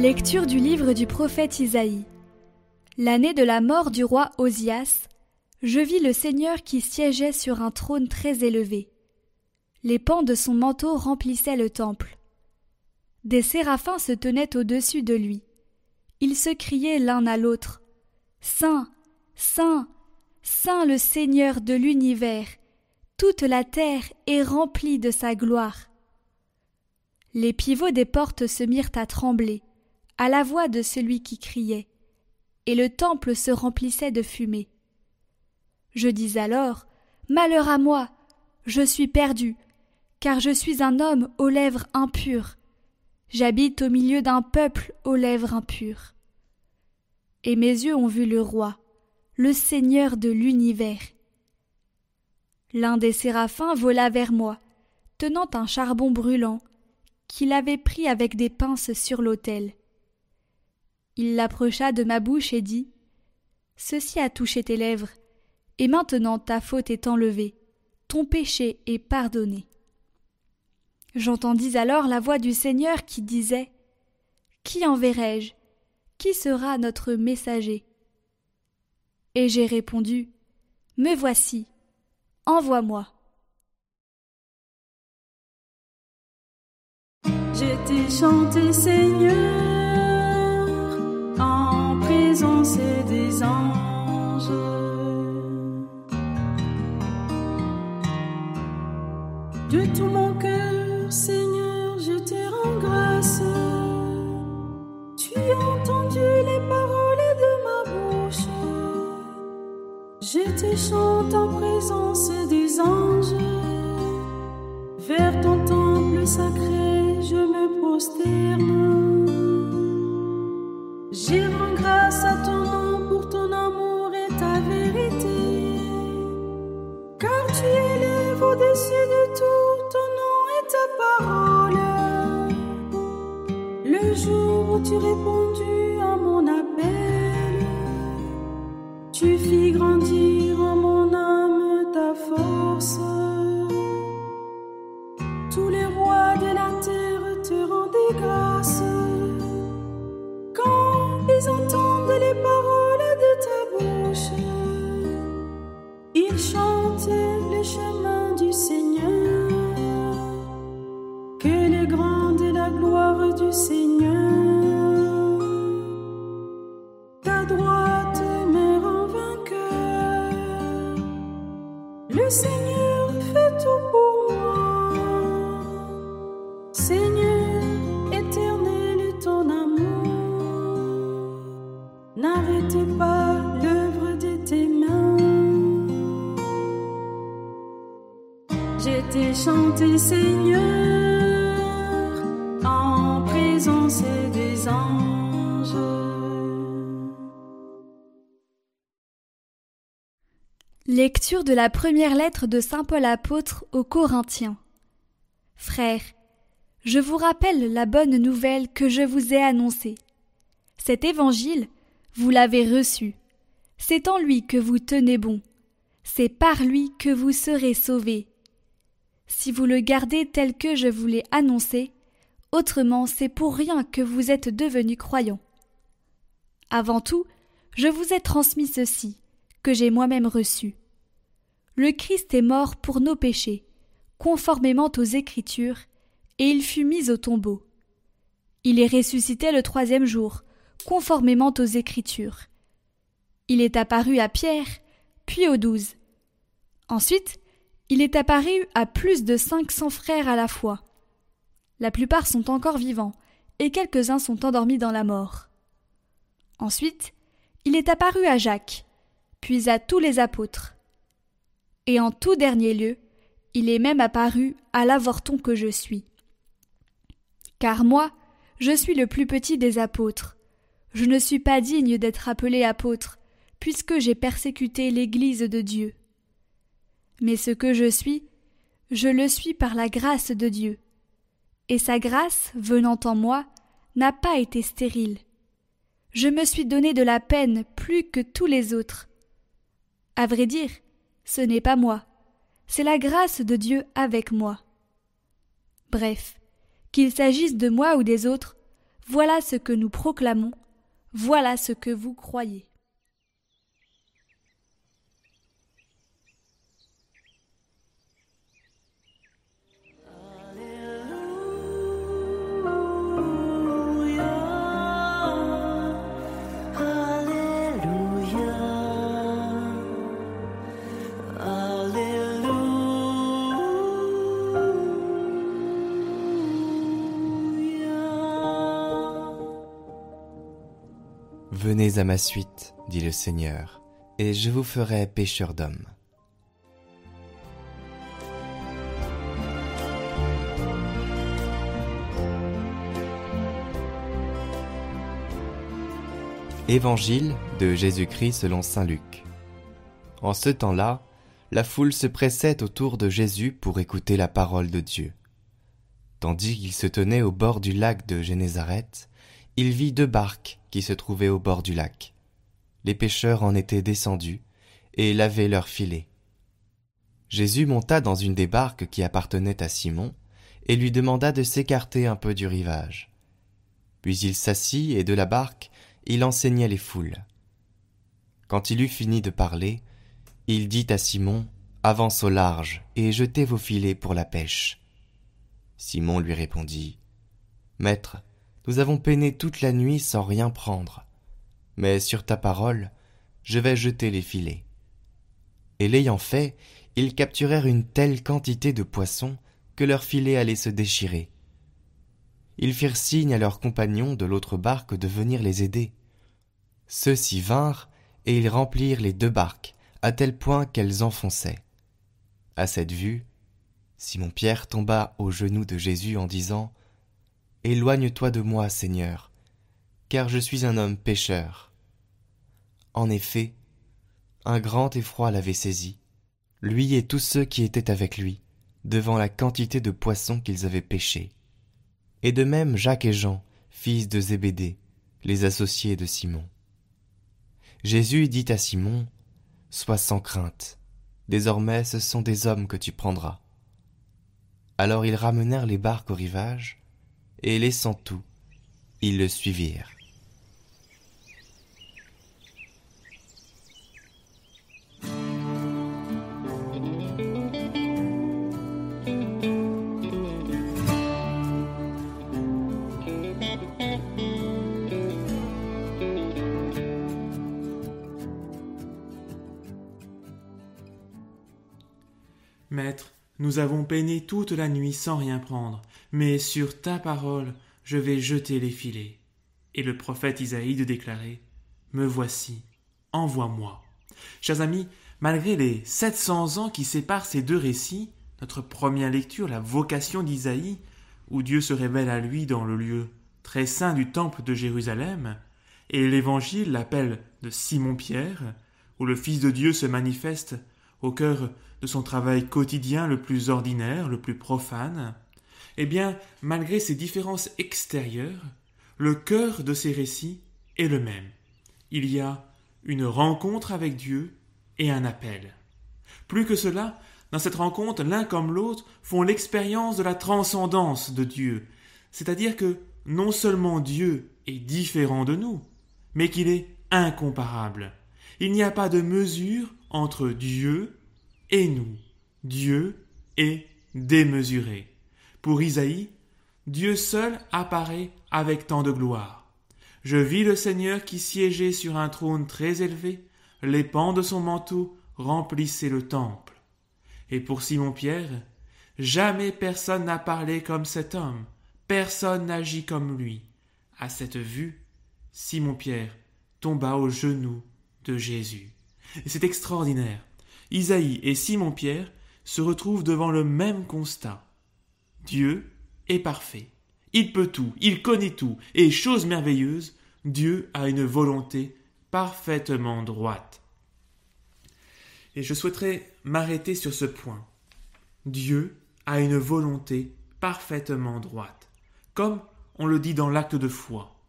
Lecture du livre du prophète Isaïe. L'année de la mort du roi Osias, je vis le Seigneur qui siégeait sur un trône très élevé. Les pans de son manteau remplissaient le temple. Des séraphins se tenaient au-dessus de lui. Ils se criaient l'un à l'autre. Saint, Saint, Saint le Seigneur de l'univers, toute la terre est remplie de sa gloire. Les pivots des portes se mirent à trembler, à la voix de celui qui criait, et le temple se remplissait de fumée. Je dis alors Malheur à moi, je suis perdu, car je suis un homme aux lèvres impures. J'habite au milieu d'un peuple aux lèvres impures. Et mes yeux ont vu le roi, le Seigneur de l'univers. L'un des séraphins vola vers moi, tenant un charbon brûlant, qu'il avait pris avec des pinces sur l'autel. Il l'approcha de ma bouche et dit Ceci a touché tes lèvres, et maintenant ta faute est enlevée, ton péché est pardonné. J'entendis alors la voix du Seigneur qui disait Qui enverrai-je Qui sera notre messager? Et j'ai répondu Me voici, envoie-moi. J'ai chanté Seigneur De tout mon cœur, Seigneur, je te rends grâce. Tu as entendu les paroles de ma bouche. Je te chante en présence des anges. Vers ton temple sacré, je me prosterne. J'y rends grâce à ton au-dessus de tout ton nom et ta parole. Le jour où tu répondu à mon appel, tu fis grandir Je chanté, Seigneur, en présence des anges. Lecture de la première lettre de Saint Paul apôtre aux Corinthiens. Frères, je vous rappelle la bonne nouvelle que je vous ai annoncée. Cet évangile, vous l'avez reçu. C'est en lui que vous tenez bon. C'est par lui que vous serez sauvés. Si vous le gardez tel que je vous l'ai annoncé, autrement c'est pour rien que vous êtes devenus croyants. Avant tout, je vous ai transmis ceci, que j'ai moi-même reçu. Le Christ est mort pour nos péchés, conformément aux Écritures, et il fut mis au tombeau. Il est ressuscité le troisième jour, conformément aux Écritures. Il est apparu à Pierre, puis aux douze. Ensuite, il est apparu à plus de cinq cents frères à la fois. La plupart sont encore vivants, et quelques-uns sont endormis dans la mort. Ensuite, il est apparu à Jacques, puis à tous les apôtres. Et en tout dernier lieu, il est même apparu à l'avorton que je suis. Car moi, je suis le plus petit des apôtres. Je ne suis pas digne d'être appelé apôtre, puisque j'ai persécuté l'Église de Dieu. Mais ce que je suis, je le suis par la grâce de Dieu. Et sa grâce, venant en moi, n'a pas été stérile. Je me suis donné de la peine plus que tous les autres. À vrai dire, ce n'est pas moi, c'est la grâce de Dieu avec moi. Bref, qu'il s'agisse de moi ou des autres, voilà ce que nous proclamons, voilà ce que vous croyez. Venez à ma suite, dit le Seigneur, et je vous ferai pêcheur d'hommes. Évangile de Jésus-Christ selon Saint Luc. En ce temps-là, la foule se pressait autour de Jésus pour écouter la parole de Dieu. Tandis qu'il se tenait au bord du lac de Génézareth, il vit deux barques qui se trouvaient au bord du lac. Les pêcheurs en étaient descendus et lavaient leurs filets. Jésus monta dans une des barques qui appartenait à Simon et lui demanda de s'écarter un peu du rivage. Puis il s'assit et de la barque il enseignait les foules. Quand il eut fini de parler, il dit à Simon Avance au large et jetez vos filets pour la pêche. Simon lui répondit Maître, nous avons peiné toute la nuit sans rien prendre. Mais sur ta parole, je vais jeter les filets. Et l'ayant fait, ils capturèrent une telle quantité de poissons que leurs filets allaient se déchirer. Ils firent signe à leurs compagnons de l'autre barque de venir les aider. Ceux-ci vinrent, et ils remplirent les deux barques, à tel point qu'elles enfonçaient. À cette vue, Simon-Pierre tomba aux genoux de Jésus en disant Éloigne-toi de moi, Seigneur, car je suis un homme pécheur. En effet, un grand effroi l'avait saisi, lui et tous ceux qui étaient avec lui, devant la quantité de poissons qu'ils avaient pêchés. Et de même Jacques et Jean, fils de Zébédée, les associés de Simon. Jésus dit à Simon, Sois sans crainte, désormais ce sont des hommes que tu prendras. Alors ils ramenèrent les barques au rivage, et laissant tout, ils le suivirent. Maître, nous avons peiné toute la nuit sans rien prendre, mais sur ta parole je vais jeter les filets. Et le prophète Isaïe de déclarer Me voici, envoie-moi. Chers amis, malgré les 700 ans qui séparent ces deux récits, notre première lecture, la vocation d'Isaïe, où Dieu se révèle à lui dans le lieu très saint du temple de Jérusalem, et l'évangile, l'appel de Simon-Pierre, où le Fils de Dieu se manifeste au cœur de son travail quotidien le plus ordinaire, le plus profane, eh bien, malgré ces différences extérieures, le cœur de ces récits est le même. Il y a une rencontre avec Dieu et un appel. Plus que cela, dans cette rencontre, l'un comme l'autre font l'expérience de la transcendance de Dieu, c'est-à-dire que non seulement Dieu est différent de nous, mais qu'il est incomparable. Il n'y a pas de mesure entre Dieu et nous. Dieu est démesuré. Pour Isaïe, Dieu seul apparaît avec tant de gloire. Je vis le Seigneur qui siégeait sur un trône très élevé, les pans de son manteau remplissaient le temple. Et pour Simon-Pierre, jamais personne n'a parlé comme cet homme, personne n'agit comme lui. À cette vue, Simon-Pierre tomba aux genoux de Jésus. C'est extraordinaire. Isaïe et Simon-Pierre se retrouvent devant le même constat. Dieu est parfait. Il peut tout, il connaît tout, et chose merveilleuse, Dieu a une volonté parfaitement droite. Et je souhaiterais m'arrêter sur ce point. Dieu a une volonté parfaitement droite, comme on le dit dans l'acte de foi.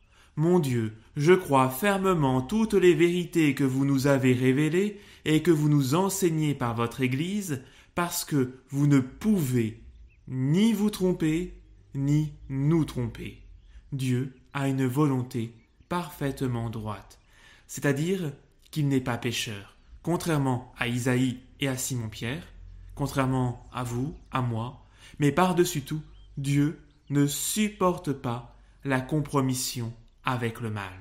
Mon Dieu, je crois fermement toutes les vérités que vous nous avez révélées et que vous nous enseignez par votre Église, parce que vous ne pouvez ni vous tromper, ni nous tromper. Dieu a une volonté parfaitement droite, c'est-à-dire qu'il n'est pas pécheur, contrairement à Isaïe et à Simon-Pierre, contrairement à vous, à moi, mais par-dessus tout, Dieu ne supporte pas la compromission avec le mal.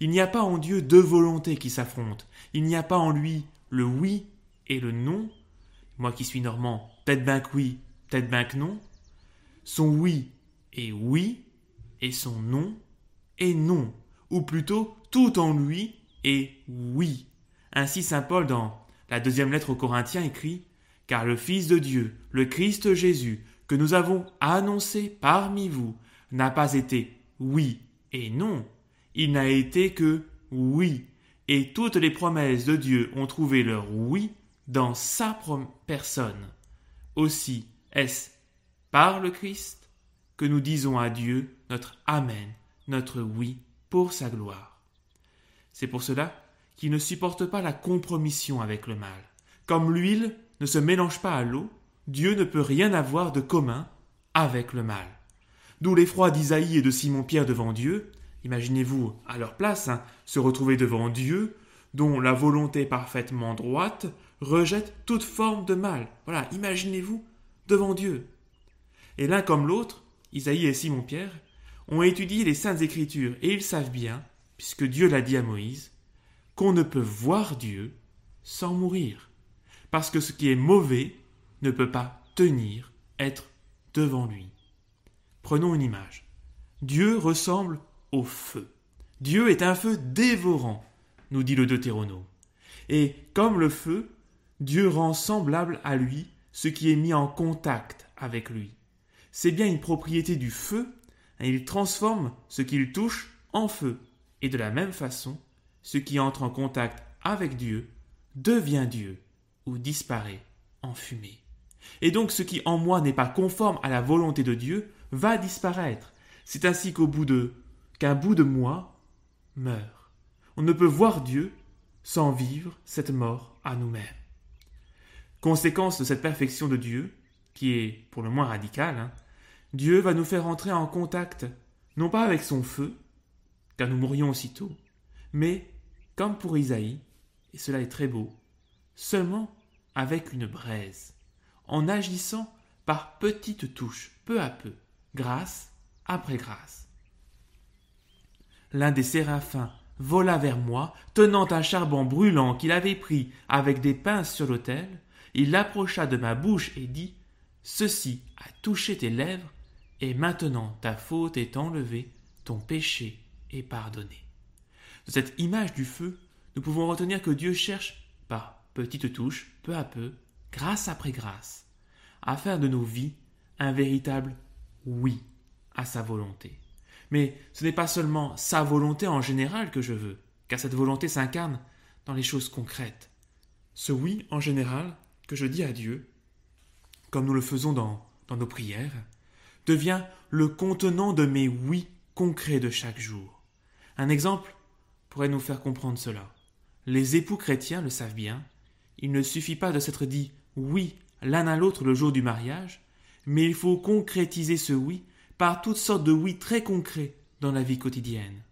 Il n'y a pas en Dieu deux volontés qui s'affrontent. Il n'y a pas en lui le oui et le non. Moi qui suis normand, peut-être que oui, peut-être que non. Son oui est oui et son non est non. Ou plutôt, tout en lui est oui. Ainsi Saint Paul dans la deuxième lettre aux Corinthiens écrit Car le Fils de Dieu, le Christ Jésus, que nous avons annoncé parmi vous, n'a pas été oui et non, il n'a été que oui, et toutes les promesses de Dieu ont trouvé leur oui dans sa personne. Aussi est-ce par le Christ que nous disons à Dieu notre Amen, notre oui pour sa gloire. C'est pour cela qu'il ne supporte pas la compromission avec le mal. Comme l'huile ne se mélange pas à l'eau, Dieu ne peut rien avoir de commun avec le mal. D'où l'effroi d'Isaïe et de Simon-Pierre devant Dieu. Imaginez-vous à leur place hein, se retrouver devant Dieu, dont la volonté parfaitement droite rejette toute forme de mal. Voilà, imaginez-vous devant Dieu. Et l'un comme l'autre, Isaïe et Simon-Pierre, ont étudié les saintes écritures et ils savent bien, puisque Dieu l'a dit à Moïse, qu'on ne peut voir Dieu sans mourir. Parce que ce qui est mauvais ne peut pas tenir, être devant lui. Prenons une image. Dieu ressemble au feu. Dieu est un feu dévorant, nous dit le Deutéronome. Et comme le feu, Dieu rend semblable à lui ce qui est mis en contact avec lui. C'est bien une propriété du feu, et il transforme ce qu'il touche en feu. Et de la même façon, ce qui entre en contact avec Dieu devient Dieu ou disparaît en fumée. Et donc ce qui en moi n'est pas conforme à la volonté de Dieu va disparaître. C'est ainsi qu'au bout de qu'un bout de moi meurt. On ne peut voir Dieu sans vivre cette mort à nous-mêmes. Conséquence de cette perfection de Dieu, qui est pour le moins radicale, hein, Dieu va nous faire entrer en contact, non pas avec son feu, car nous mourrions aussitôt, mais, comme pour Isaïe, et cela est très beau, seulement avec une braise, en agissant par petites touches, peu à peu, grâce après grâce. L'un des séraphins vola vers moi, tenant un charbon brûlant qu'il avait pris avec des pinces sur l'autel, il l'approcha de ma bouche et dit Ceci a touché tes lèvres, et maintenant ta faute est enlevée, ton péché est pardonné. De cette image du feu, nous pouvons retenir que Dieu cherche, par petites touches, peu à peu, grâce après grâce, à faire de nos vies un véritable oui à sa volonté. Mais ce n'est pas seulement sa volonté en général que je veux, car cette volonté s'incarne dans les choses concrètes. Ce oui en général que je dis à Dieu, comme nous le faisons dans, dans nos prières, devient le contenant de mes oui concrets de chaque jour. Un exemple pourrait nous faire comprendre cela. Les époux chrétiens le savent bien, il ne suffit pas de s'être dit oui l'un à l'autre le jour du mariage, mais il faut concrétiser ce oui par toutes sortes de oui très concrets dans la vie quotidienne.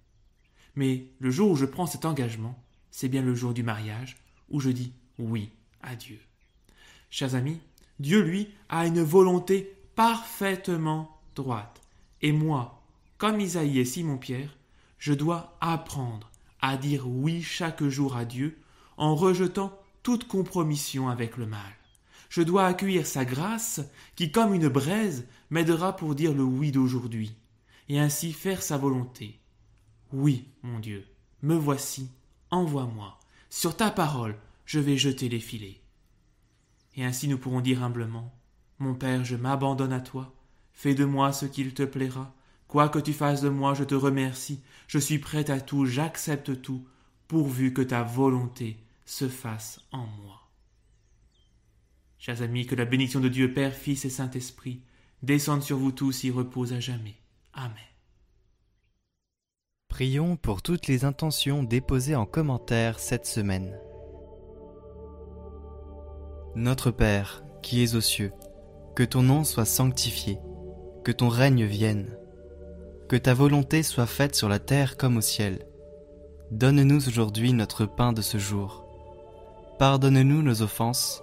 Mais le jour où je prends cet engagement, c'est bien le jour du mariage où je dis oui à Dieu. Chers amis, Dieu, lui, a une volonté parfaitement droite. Et moi, comme Isaïe et Simon-Pierre, je dois apprendre à dire oui chaque jour à Dieu en rejetant toute compromission avec le mal. Je dois accueillir sa grâce qui, comme une braise, m'aidera pour dire le oui d'aujourd'hui, et ainsi faire sa volonté. Oui, mon Dieu, me voici, envoie-moi. Sur ta parole, je vais jeter les filets. Et ainsi nous pourrons dire humblement, Mon Père, je m'abandonne à toi, fais de moi ce qu'il te plaira, quoi que tu fasses de moi, je te remercie, je suis prêt à tout, j'accepte tout, pourvu que ta volonté se fasse en moi. Chers amis, que la bénédiction de Dieu Père, Fils et Saint-Esprit descende sur vous tous et repose à jamais. Amen. Prions pour toutes les intentions déposées en commentaire cette semaine. Notre Père, qui es aux cieux, que ton nom soit sanctifié, que ton règne vienne, Que ta volonté soit faite sur la terre comme au ciel. Donne-nous aujourd'hui notre pain de ce jour. Pardonne-nous nos offenses,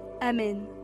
Amen.